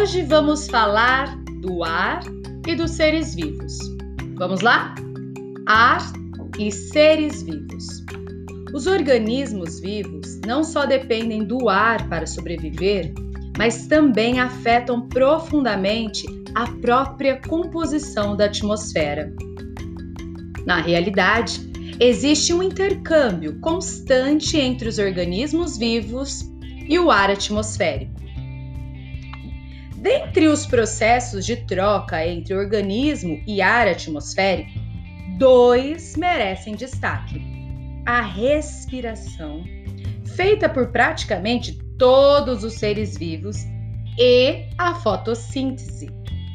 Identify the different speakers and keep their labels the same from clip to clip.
Speaker 1: Hoje vamos falar do ar e dos seres vivos. Vamos lá? Ar e seres vivos. Os organismos vivos não só dependem do ar para sobreviver, mas também afetam profundamente a própria composição da atmosfera. Na realidade, existe um intercâmbio constante entre os organismos vivos e o ar atmosférico. Dentre os processos de troca entre organismo e ar atmosférico, dois merecem destaque: a respiração, feita por praticamente todos os seres vivos, e a fotossíntese,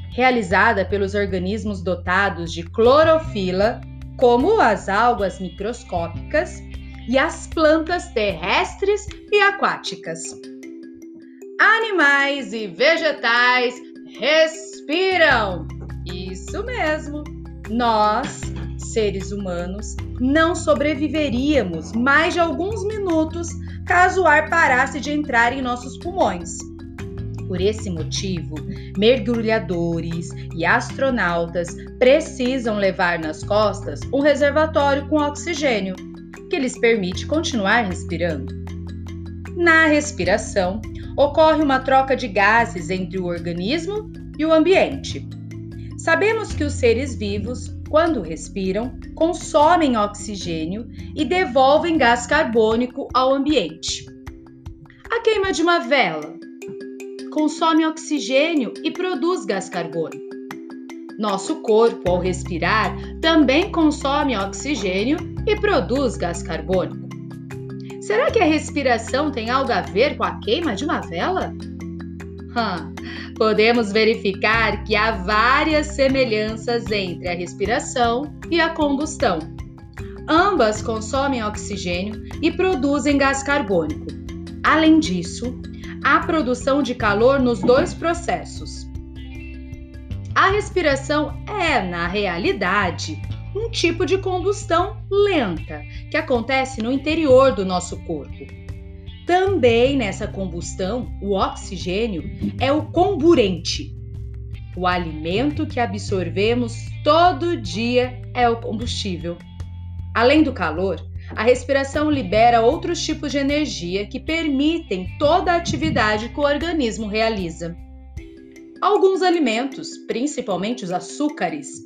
Speaker 1: realizada pelos organismos dotados de clorofila, como as algas microscópicas e as plantas terrestres e aquáticas. Animais e vegetais respiram! Isso mesmo! Nós, seres humanos, não sobreviveríamos mais de alguns minutos caso o ar parasse de entrar em nossos pulmões. Por esse motivo, mergulhadores e astronautas precisam levar nas costas um reservatório com oxigênio, que lhes permite continuar respirando. Na respiração, ocorre uma troca de gases entre o organismo e o ambiente. Sabemos que os seres vivos, quando respiram, consomem oxigênio e devolvem gás carbônico ao ambiente. A queima de uma vela consome oxigênio e produz gás carbônico. Nosso corpo, ao respirar, também consome oxigênio e produz gás carbônico. Será que a respiração tem algo a ver com a queima de uma vela? Hum, podemos verificar que há várias semelhanças entre a respiração e a combustão. Ambas consomem oxigênio e produzem gás carbônico. Além disso, há produção de calor nos dois processos. A respiração é, na realidade, um tipo de combustão lenta que acontece no interior do nosso corpo. Também nessa combustão, o oxigênio é o comburente. O alimento que absorvemos todo dia é o combustível. Além do calor, a respiração libera outros tipos de energia que permitem toda a atividade que o organismo realiza. Alguns alimentos, principalmente os açúcares,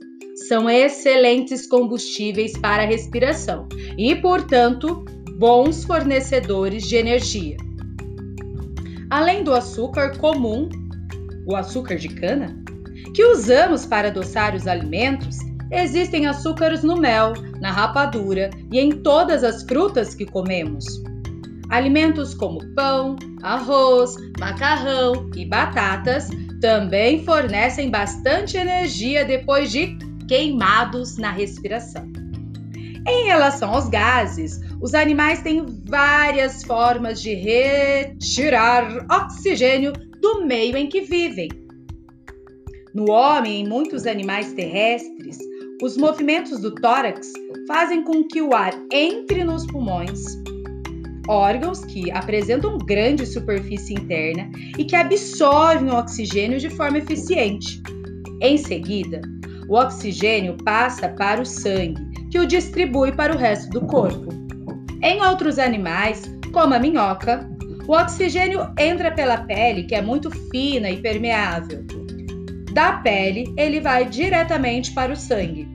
Speaker 1: são excelentes combustíveis para a respiração e, portanto, bons fornecedores de energia. Além do açúcar comum, o açúcar de cana, que usamos para adoçar os alimentos, existem açúcares no mel, na rapadura e em todas as frutas que comemos. Alimentos como pão, arroz, macarrão e batatas também fornecem bastante energia depois de queimados na respiração. Em relação aos gases, os animais têm várias formas de retirar oxigênio do meio em que vivem. No homem e em muitos animais terrestres, os movimentos do tórax fazem com que o ar entre nos pulmões, órgãos que apresentam grande superfície interna e que absorvem o oxigênio de forma eficiente. Em seguida, o oxigênio passa para o sangue, que o distribui para o resto do corpo. Em outros animais, como a minhoca, o oxigênio entra pela pele, que é muito fina e permeável. Da pele, ele vai diretamente para o sangue.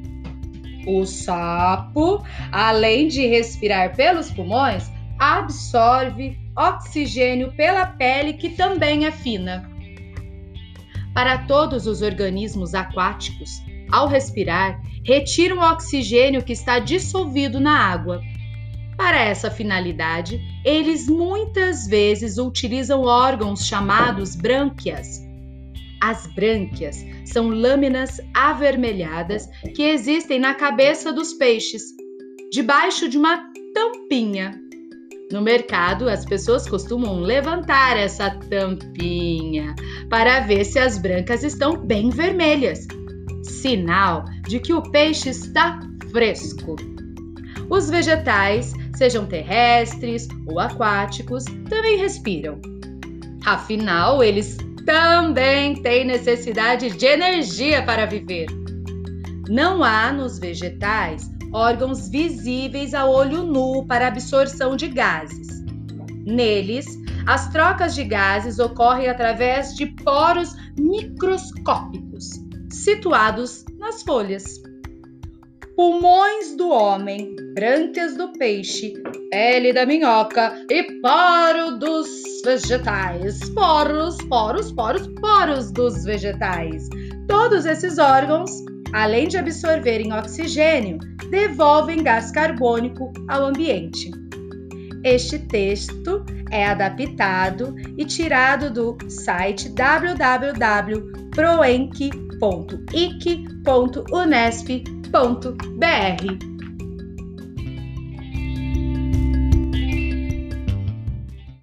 Speaker 1: O sapo, além de respirar pelos pulmões, absorve oxigênio pela pele, que também é fina. Para todos os organismos aquáticos, ao respirar, retiram o oxigênio que está dissolvido na água. Para essa finalidade, eles muitas vezes utilizam órgãos chamados brânquias. As brânquias são lâminas avermelhadas que existem na cabeça dos peixes, debaixo de uma tampinha. No mercado, as pessoas costumam levantar essa tampinha para ver se as brancas estão bem vermelhas sinal de que o peixe está fresco. Os vegetais, sejam terrestres ou aquáticos, também respiram. Afinal, eles também têm necessidade de energia para viver. Não há nos vegetais órgãos visíveis a olho nu para absorção de gases. Neles, as trocas de gases ocorrem através de poros microscópicos, situados nas folhas. Pulmões do homem, brânquias do peixe, pele da minhoca e poro dos vegetais. Poros, poros, poros, poros dos vegetais. Todos esses órgãos, além de absorverem oxigênio, devolvem gás carbônico ao ambiente. Este texto é adaptado e tirado do site www.proenc.ic.unesp.br.